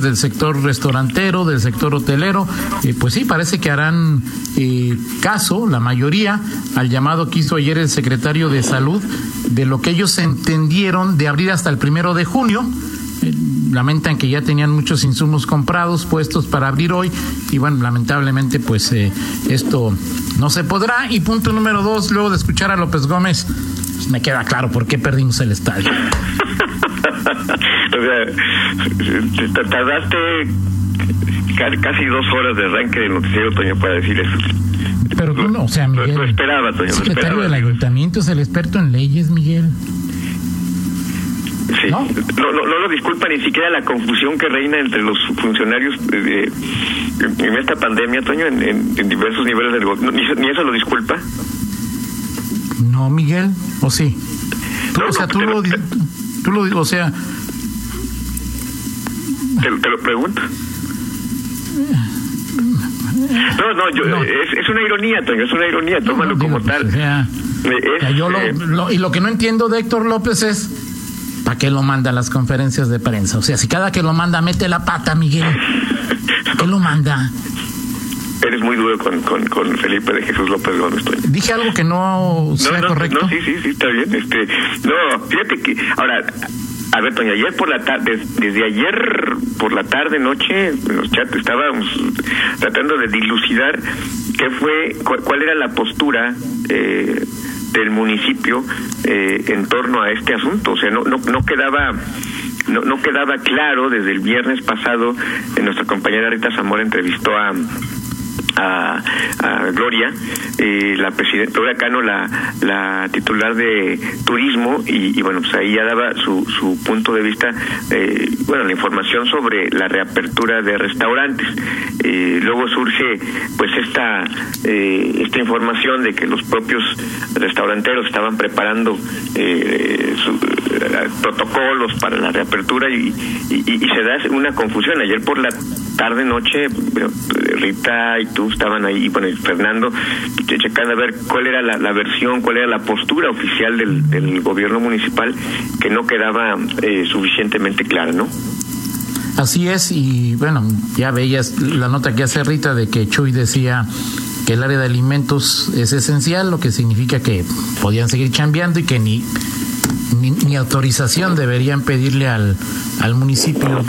del sector restaurantero, del sector hotelero, eh, pues sí, parece que harán eh, caso, la mayoría, al llamado que hizo ayer el secretario de Salud, de lo que ellos entendieron de abrir hasta el primero de junio. Eh, lamentan que ya tenían muchos insumos comprados, puestos para abrir hoy, y bueno, lamentablemente, pues esto no se podrá. Y punto número dos, luego de escuchar a López Gómez, pues, me queda claro por qué perdimos el estadio. o sea, tardaste casi dos horas de arranque del noticiero, Toño, para decir eso. Pero tú no, o sea, Miguel. Lo, esperaba, Toño. Secretario del ayuntamiento es el experto en leyes, Miguel. Sí. ¿No? No, no, lo disculpa ni siquiera la confusión que reina entre los funcionarios de, en esta pandemia, Toño, en, en, diversos niveles del gobierno. Ni, ni, eso lo disculpa. No, Miguel, ¿o sí? o sea, tú lo, tú lo, o sea... Te, te lo pregunto. No, no, yo, Es, es, una ironía, Toño, es una ironía, tómalo como tal. O sea, yo eh, lo, y lo que no entiendo de Héctor López es ¿para qué lo manda a las conferencias de prensa? O sea, si cada que lo manda mete la pata, Miguel, ¿qué lo manda? Eres muy duro con, con, con Felipe de Jesús López Gómez. Dije algo que no sea correcto. No, sí, sí, sí, está bien. Este, no, fíjate que ahora a ver, Toño, ayer por la tarde, desde ayer por la tarde, noche, en los chats estábamos tratando de dilucidar qué fue, cuál, era la postura eh, del municipio eh, en torno a este asunto. O sea, no, no, no quedaba no, no quedaba claro desde el viernes pasado, en nuestra compañera Rita Zamora entrevistó a a, Gloria, eh, la presidenta Gloria Cano, la, la titular de turismo, y, bueno, pues ahí ya daba su, su punto de vista, eh, bueno, la información sobre la reapertura de restaurantes. Eh, luego surge pues esta, eh, esta información de que los propios restauranteros estaban preparando su, protocolos para la reapertura y, y, y se da una confusión. Ayer por la tarde, noche, Rita y tú estaban ahí, bueno, Fernando, checando a ver cuál era la, versión, cuál era la postura oficial del, gobierno municipal, que no quedaba eh, suficientemente clara, ¿no? Así es, y bueno, ya veías la nota que hace Rita de que Chuy decía que el área de alimentos es esencial, lo que significa que podían seguir chambeando y que ni, ni, ni autorización deberían pedirle al, al municipio.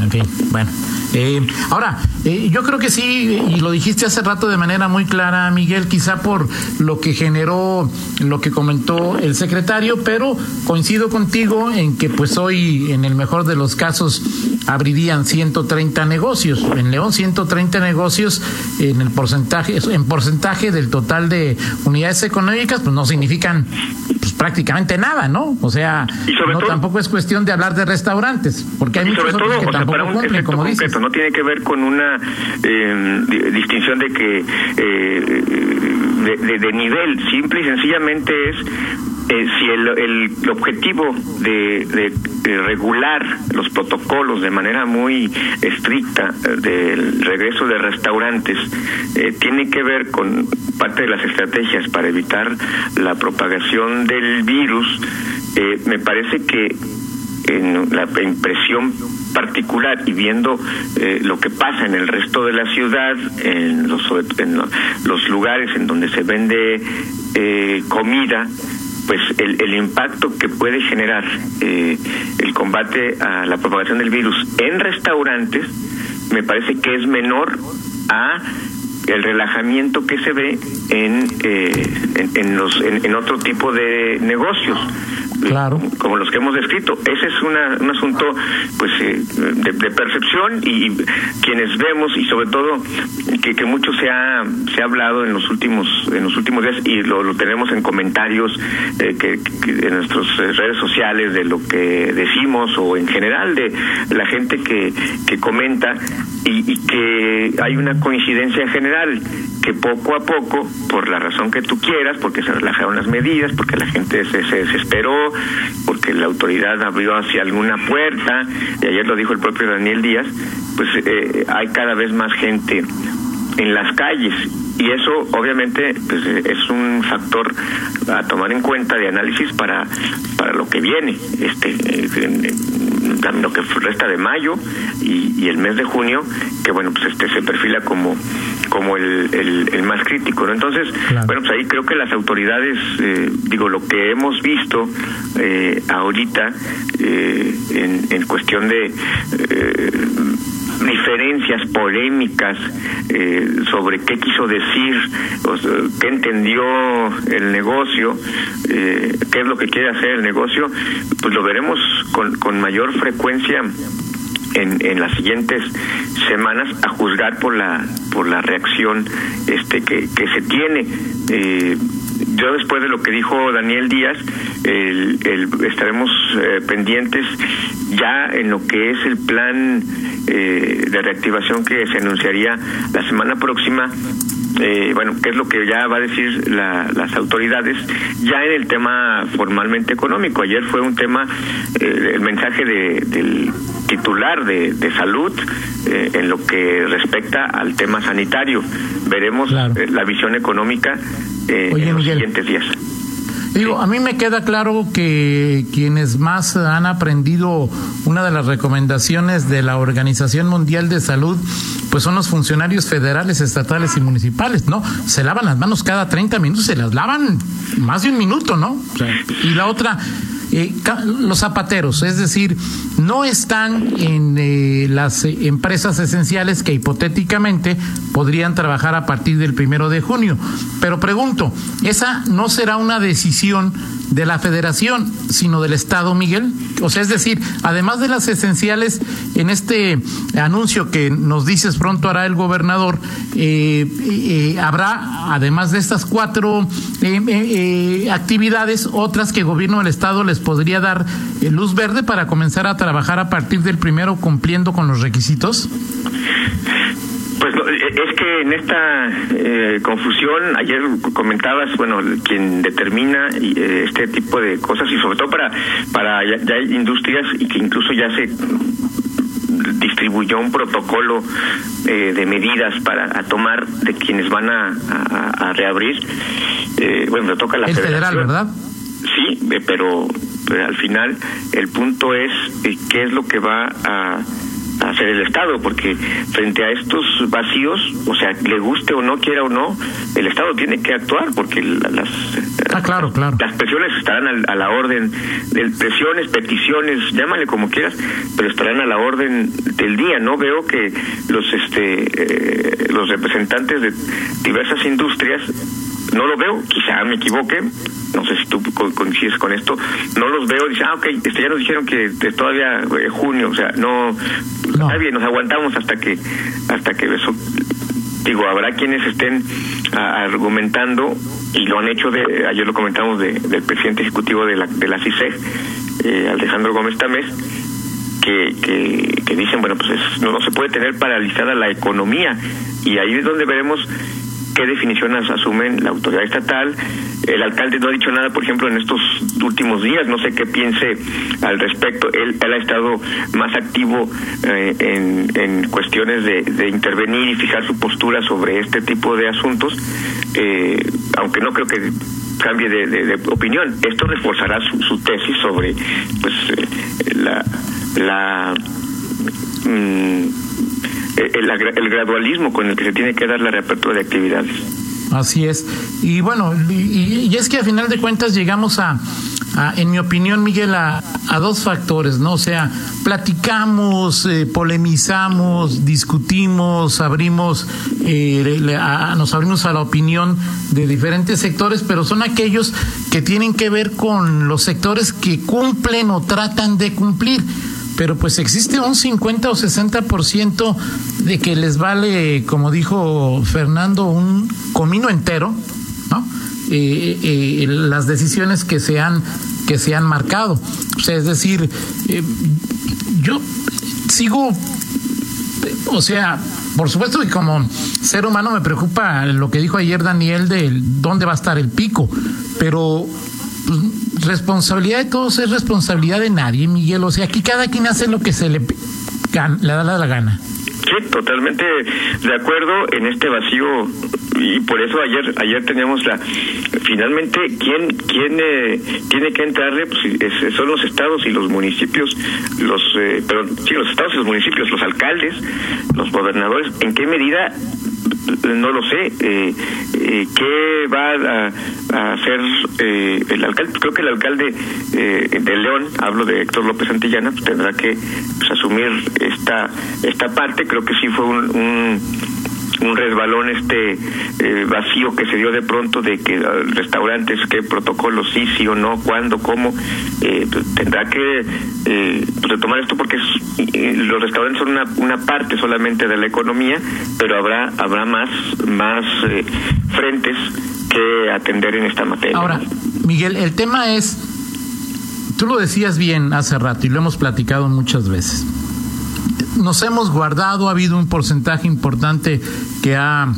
En fin, bueno. Eh, ahora, eh, yo creo que sí, y lo dijiste hace rato de manera muy clara, Miguel, quizá por lo que generó, lo que comentó el secretario, pero coincido contigo en que pues hoy, en el mejor de los casos, abrirían 130 negocios. En León, 130 negocios en el porcentaje, en porcentaje del total de unidades económicas, pues no significan pues, prácticamente nada, ¿no? O sea, no, tampoco es cuestión de hablar de restaurantes, porque hay muchos otros que tampoco cumplen, como dices no tiene que ver con una eh, distinción de que eh, de, nivel, simple y sencillamente es eh, si el, objetivo de, regular los protocolos de manera muy estricta del regreso de restaurantes tiene que ver con parte de las estrategias para evitar la propagación del virus, me parece que en la impresión particular y viendo eh, lo que pasa en el resto de la ciudad, en los, en los lugares en donde se vende eh, comida, pues el, el, impacto que puede generar eh, el combate a la propagación del virus en restaurantes me parece que es menor a el relajamiento que se ve en, en, en, los, en otro tipo de negocios claro. como los que hemos descrito. Ese es un asunto pues eh, de, percepción y quienes vemos y sobre todo que, que mucho se ha se ha hablado en los últimos en los últimos días y lo, lo tenemos en comentarios eh, que, en nuestras redes sociales de lo que decimos o en general de la gente que, que comenta y, y que hay una coincidencia general que poco a poco, por la razón que tú quieras, porque se relajaron las medidas, porque la gente se, se desesperó, porque la autoridad abrió hacia alguna puerta, y ayer lo dijo el propio Daniel Díaz, pues eh, hay cada vez más gente en las calles y eso obviamente pues, es un factor a tomar en cuenta de análisis para para lo que viene este lo que resta de mayo y, el mes de junio, que bueno, pues este se perfila como como el, el, más crítico, ¿no? Entonces, bueno, pues ahí creo que las autoridades, eh, digo, lo que hemos visto eh, ahorita eh, en, en cuestión de diferencias polémicas eh, sobre qué quiso decir, qué entendió el negocio, eh, qué es lo que quiere hacer el negocio, pues lo veremos con, con mayor frecuencia en, en las siguientes semanas a juzgar por la por la reacción este que, que se tiene. Eh, yo después de lo que dijo Daniel Díaz el, estaremos eh, pendientes ya en lo que es el plan eh, de reactivación que se anunciaría la semana próxima eh, bueno, qué es lo que ya va a decir las autoridades, ya en el tema formalmente económico. Ayer fue un tema, eh, el mensaje del titular de, salud eh, en lo que respecta al tema sanitario. Veremos la visión económica en los siguientes días. Digo, a mí me queda claro que quienes más han aprendido una de las recomendaciones de la Organización Mundial de Salud, pues son los funcionarios federales, estatales y municipales, ¿no? Se lavan las manos cada 30 minutos, se las lavan más de un minuto, ¿no? Y la otra, eh, los zapateros, es decir, no están en eh, las eh, empresas esenciales que hipotéticamente podrían trabajar a partir del primero de junio. Pero pregunto, ¿esa no será una decisión de la federación, sino del Estado, Miguel? O sea, es decir, además de las esenciales, en este anuncio que nos dices pronto hará el gobernador, habrá, además de estas cuatro actividades, otras que el gobierno del Estado les podría dar eh, luz verde para comenzar a trabajar a partir del primero cumpliendo con los requisitos? Pues eh, es que en esta eh, confusión, ayer comentabas, bueno, quien determina este tipo de cosas y sobre todo para, para ya, hay industrias y que incluso ya se distribuyó un protocolo de medidas para tomar de quienes van a, reabrir. bueno, toca la El federal, ¿verdad? Sí, pero al final el punto es eh, qué es lo que va a, hacer el Estado, porque frente a estos vacíos, o sea, le guste o no, quiera o no, el Estado tiene que actuar, porque las, ah, claro, claro. las presiones estarán a, la orden, de presiones, peticiones, llámale como quieras, pero estarán a la orden del día. No veo que los, este, eh, los representantes de diversas industrias no lo veo, quizá me equivoque, no sé si tú coincides con esto, no los veo, dice, ah, ok, este, ya nos dijeron que todavía eh, junio, o sea, no, está bien, nos aguantamos hasta que, hasta que eso, digo, habrá quienes estén argumentando, y lo han hecho, de ayer lo comentamos de, del presidente ejecutivo de la, de la CICEG, eh, Alejandro Gómez Tamés, que, que, que, dicen, bueno, pues no, no se puede tener paralizada la economía, y ahí es donde veremos qué definiciones asumen la autoridad estatal. El alcalde no ha dicho nada, por ejemplo, en estos últimos días, no sé qué piense al respecto. Él, ha estado más activo eh, en, cuestiones de, intervenir y fijar su postura sobre este tipo de asuntos, eh, aunque no creo que cambie de, opinión. Esto reforzará su, tesis sobre pues eh, la, la mm, el, el, gradualismo con el que se tiene que dar la reapertura de actividades. Así es. Y bueno, y, es que a final de cuentas llegamos a, en mi opinión, Miguel, a, dos factores, ¿no? O sea, platicamos, eh, polemizamos, discutimos, abrimos, eh, nos abrimos a la opinión de diferentes sectores, pero son aquellos que tienen que ver con los sectores que cumplen o tratan de cumplir pero pues existe un 50 o 60% de que les vale, como dijo Fernando, un comino entero, ¿no? Eh, eh, las decisiones que se han que se han marcado. O sea, es decir, eh, yo sigo, o sea, por supuesto que como ser humano me preocupa lo que dijo ayer Daniel de dónde va a estar el pico, pero responsabilidad de todos es responsabilidad de nadie, Miguel. O sea, aquí cada quien hace lo que se le le da la gana. Sí, totalmente de acuerdo en este vacío y por eso ayer ayer teníamos la finalmente quién quién eh, tiene que entrarle pues, son los estados y los municipios los eh, perdón sí los estados y los municipios los alcaldes los gobernadores en qué medida no lo sé eh, eh, qué va a, hacer eh, el alcalde creo que el alcalde de León hablo de Héctor López Santillana pues, tendrá que pues, asumir esta esta parte. Creo que sí fue un un resbalón este eh, vacío que se dio de pronto de que ah, restaurantes qué protocolos sí sí o no cuándo cómo eh, pues, tendrá que eh, pues, retomar esto porque los restaurantes son una, una parte solamente de la economía pero habrá habrá más más frentes que atender en esta materia. Ahora Miguel el tema es Tú lo decías bien hace rato y lo hemos platicado muchas veces nos hemos guardado, ha habido un porcentaje importante que ha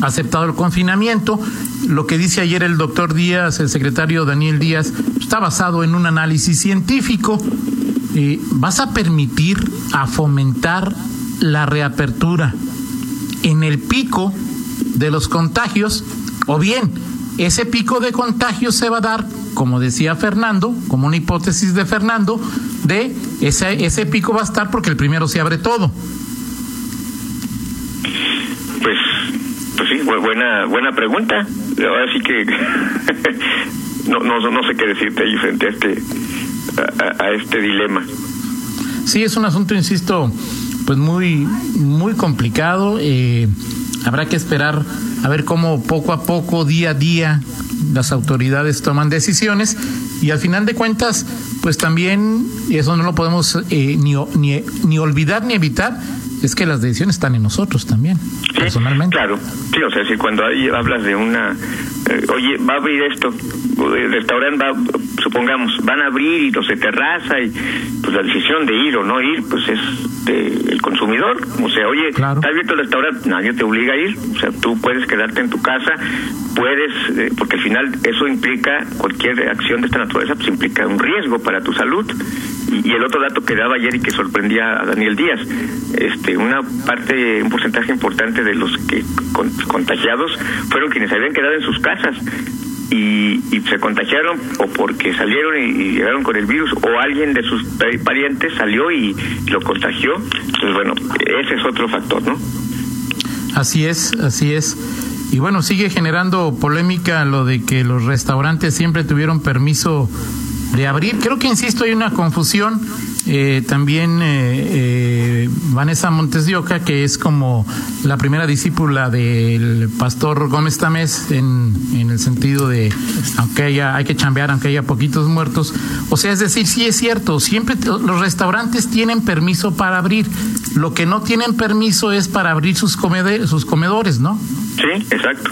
aceptado el confinamiento. Lo que dice ayer el doctor Díaz, el secretario Daniel Díaz, está basado en un análisis científico. Eh, ¿Vas a permitir a fomentar la reapertura en el pico de los contagios o bien ese pico de contagios se va a dar, como decía Fernando, como una hipótesis de Fernando, de ese, ese pico va a estar porque el primero se abre todo. Pues, pues sí, buena, buena pregunta. Ahora sí que no, no, no sé qué decirte ahí frente a este, a, este dilema. Sí, es un asunto, insisto, pues muy, muy complicado. Eh, habrá que esperar a ver cómo poco a poco, día a día, las autoridades toman decisiones y al final de cuentas, pues también, y eso no lo podemos eh, ni, ni, ni olvidar ni evitar, es que las decisiones están en nosotros también, personalmente. Claro, sí, o sea, si cuando hay, hablas de una, eh, oye, va a abrir esto, el restaurante va, supongamos, van a abrir y los de terraza y pues la decisión de ir o no ir, pues es del consumidor. O sea, oye, está abierto el restaurante, nadie te obliga a ir, o sea, tú puedes quedarte en tu casa, puedes, eh, porque al final eso implica, cualquier acción de esta naturaleza, pues implica un riesgo para tu salud. Y, el otro dato que daba ayer y que sorprendía a Daniel Díaz, este, una parte, un porcentaje importante de los que contagiados fueron quienes habían quedado en sus casas y, se contagiaron o porque salieron y, llegaron con el virus o alguien de sus parientes salió y lo contagió. Entonces, bueno, ese es otro factor, ¿no? Así es, así es. Y bueno, sigue generando polémica lo de que los restaurantes siempre tuvieron permiso de abrir. Creo que, insisto, hay una confusión. Eh, también eh, eh, Vanessa Montes de que es como la primera discípula del pastor Gómez Tamés, en, en el sentido de, aunque haya, hay que chambear, aunque haya poquitos muertos. O sea, es decir, sí es cierto, siempre los restaurantes tienen permiso para abrir. Lo que no tienen permiso es para abrir sus, sus comedores, ¿no? Sí, exacto,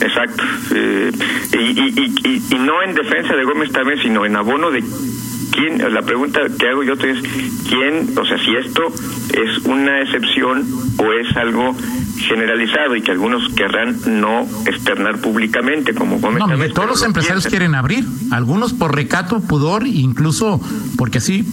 exacto. Eh, y, y, no en defensa de Gómez también, sino en abono de quién, la pregunta que hago yo es, ¿quién, o sea, si esto es una excepción o es algo generalizado y que algunos querrán no externar públicamente como Gómez no, todos los empresarios quieren abrir algunos por recato pudor incluso porque así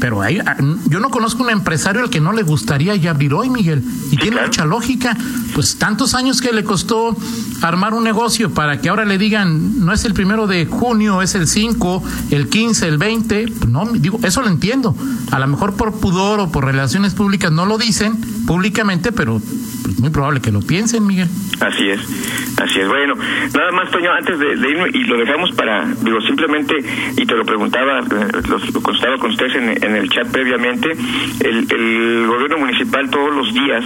pero hay, ah, yo no conozco un empresario al que no le gustaría ya abrir hoy Miguel y tiene mucha lógica pues tantos años que le costó armar un negocio para que ahora le digan no es el primero de junio es el 5 el 15 el 20 no digo eso lo entiendo a lo mejor por pudor o por relaciones públicas no lo dicen públicamente pero pues muy probable que lo piensen, Miguel. Así es, así es. Bueno, nada más, Toño, antes de, irme, y lo dejamos para, digo, simplemente, y te lo preguntaba, eh, lo, contaba con ustedes en, el chat previamente, el, gobierno municipal todos los días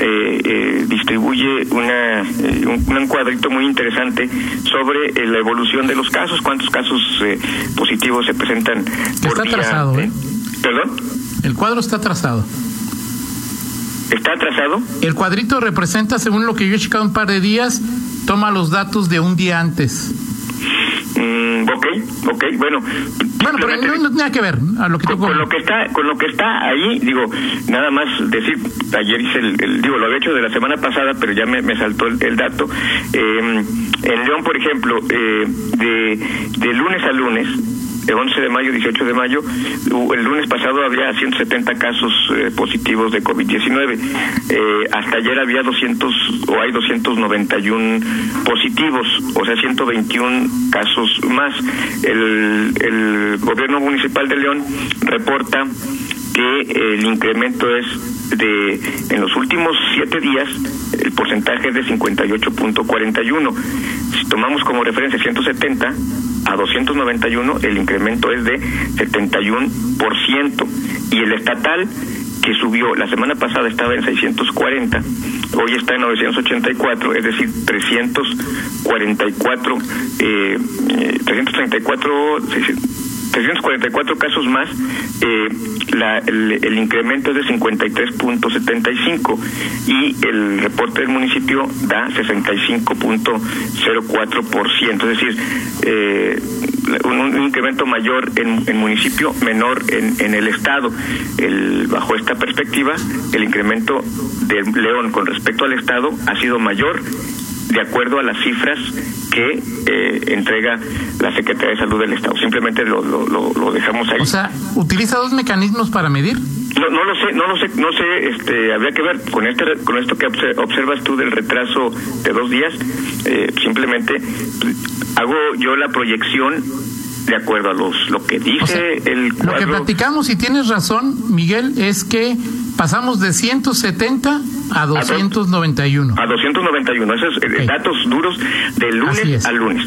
eh, eh, distribuye una, un, cuadrito muy interesante sobre la evolución de los casos, cuántos casos positivos se presentan. Está trazado, ¿eh? ¿Perdón? El cuadro está trazado. ¿Está atrasado? El cuadrito representa, según lo que yo he checado un par de días, toma los datos de un día antes. Mm, ok, ok, bueno. Bueno, pero no, tiene nada que ver a lo que con, lo que está con lo que está ahí, digo, nada más decir, ayer hice el, digo, lo había hecho de la semana pasada, pero ya me, saltó el, dato. Eh, en León, por ejemplo, eh, de, de lunes a lunes, de 11 de mayo, 18 de mayo, el lunes pasado había 170 casos eh, positivos de COVID-19. Eh, hasta ayer había 200 o hay 291 positivos, o sea, 121 casos más. El, el gobierno municipal de León reporta que el incremento es de, en los últimos siete días, el porcentaje es de 58.41. Si tomamos como referencia 170 a 291, el incremento es de 71%. Y el estatal, que subió, la semana pasada estaba en 640, hoy está en 984, es decir, 344, eh, 334, 344 casos más, eh, la, el, incremento es de 53.75 y el reporte del municipio da 65.04%, es decir, eh, un, incremento mayor en, en municipio, menor en, en el estado. El, bajo esta perspectiva, el incremento de León con respecto al estado ha sido mayor de acuerdo a las cifras que eh, entrega la Secretaría de Salud del Estado. Simplemente lo, lo, lo, dejamos ahí. O sea, ¿utiliza dos mecanismos para medir? No, no lo sé, no lo sé, no sé, este, habría que ver con este, con esto que observas tú del retraso de dos días, eh, simplemente hago yo la proyección de acuerdo a los lo que dice el cuadro. Lo que platicamos, y tienes razón, Miguel, es que pasamos de 170 a 291. A 291, esos okay. datos duros de lunes a lunes.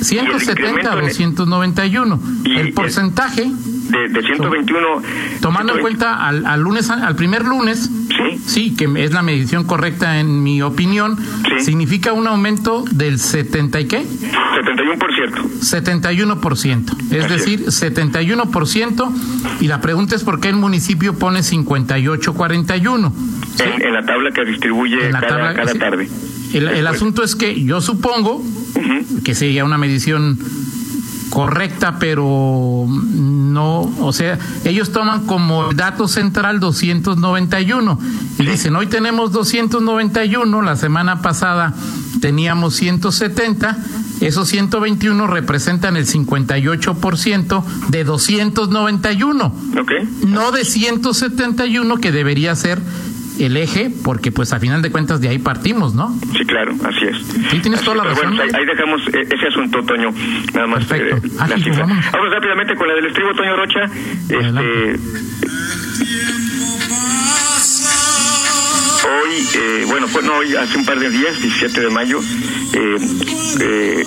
170 a 291. Y el porcentaje de, de 121 tomando en cuenta al, al, lunes al primer lunes sí. sí que es la medición correcta en mi opinión sí. significa un aumento del 70 y qué 71% 71% es Así decir 71% y la pregunta es por qué el municipio pone 58 41 ¿sí? en, en, la tabla que distribuye cada, tabla- cada tarde. El, el asunto es que yo supongo Ujú. que sería una medición correcta, pero no, o sea, ellos toman como dato central 291 y dicen, hoy tenemos 291, la semana pasada teníamos 170, esos 121 representan el 58% de 291, ¿ok? no de 171 que debería ser el eje, porque pues a final de cuentas de ahí partimos, ¿no? Sí, claro, así es. Sí, tienes Así toda la es, razón. Bueno, ahí, ahí dejamos eh, ese asunto, Toño. Nada más. Perfecto. eh, Ah, la cifra. Vamos rápidamente con la del estribo, Toño Rocha. Este, hoy, eh, bueno, fue, no, hoy hace un par de días, 17 de mayo, eh, eh,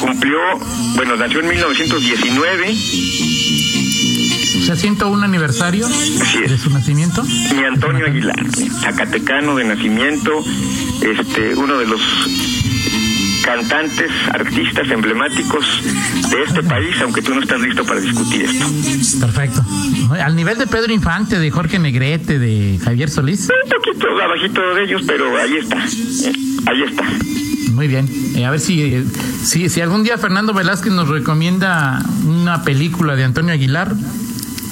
cumplió, bueno, nació en 1919, O sea, 101 aniversario Así es. de su nacimiento. mi Antonio Aguilar, zacatecano de nacimiento, este, uno de los cantantes, artistas emblemáticos de este país, aunque tú no estás listo para discutir esto. Perfecto. Al nivel de Pedro Infante, de Jorge Negrete, de Javier Solís. Un poquito abajito de ellos, pero ahí está, eh, ahí está. Muy bien. Eh, a ver si, eh, si, si algún día Fernando Velázquez nos recomienda una película de Antonio Aguilar,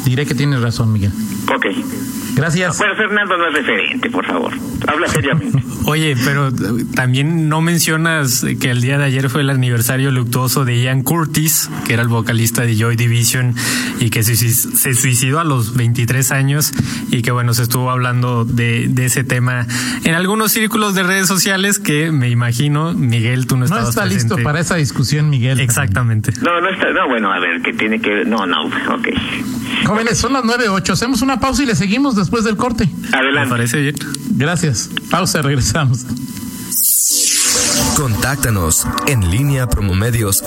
diré que tienes razón, Miguel. Ok. Gracias. Bueno, Fernando no es referente, por favor. Habla seriamente. Oye, pero también no mencionas que el día de ayer fue el aniversario luctuoso de Ian Curtis, que era el vocalista de Joy Division y que se, suic- se suicidó a los 23 años y que bueno, se estuvo hablando de, de ese tema en algunos círculos de redes sociales que me imagino, Miguel, tú no No estabas está listo para esa discusión, Miguel. Exactamente. No, no está. No, bueno, a ver, ¿qué tiene que ver? No, no, ok. Jóvenes, son las 9.08. Hacemos una pausa y le seguimos después del corte. ¿Me Adelante. parece bien? Gracias. Pausa, regresamos. Contáctanos en línea promomedios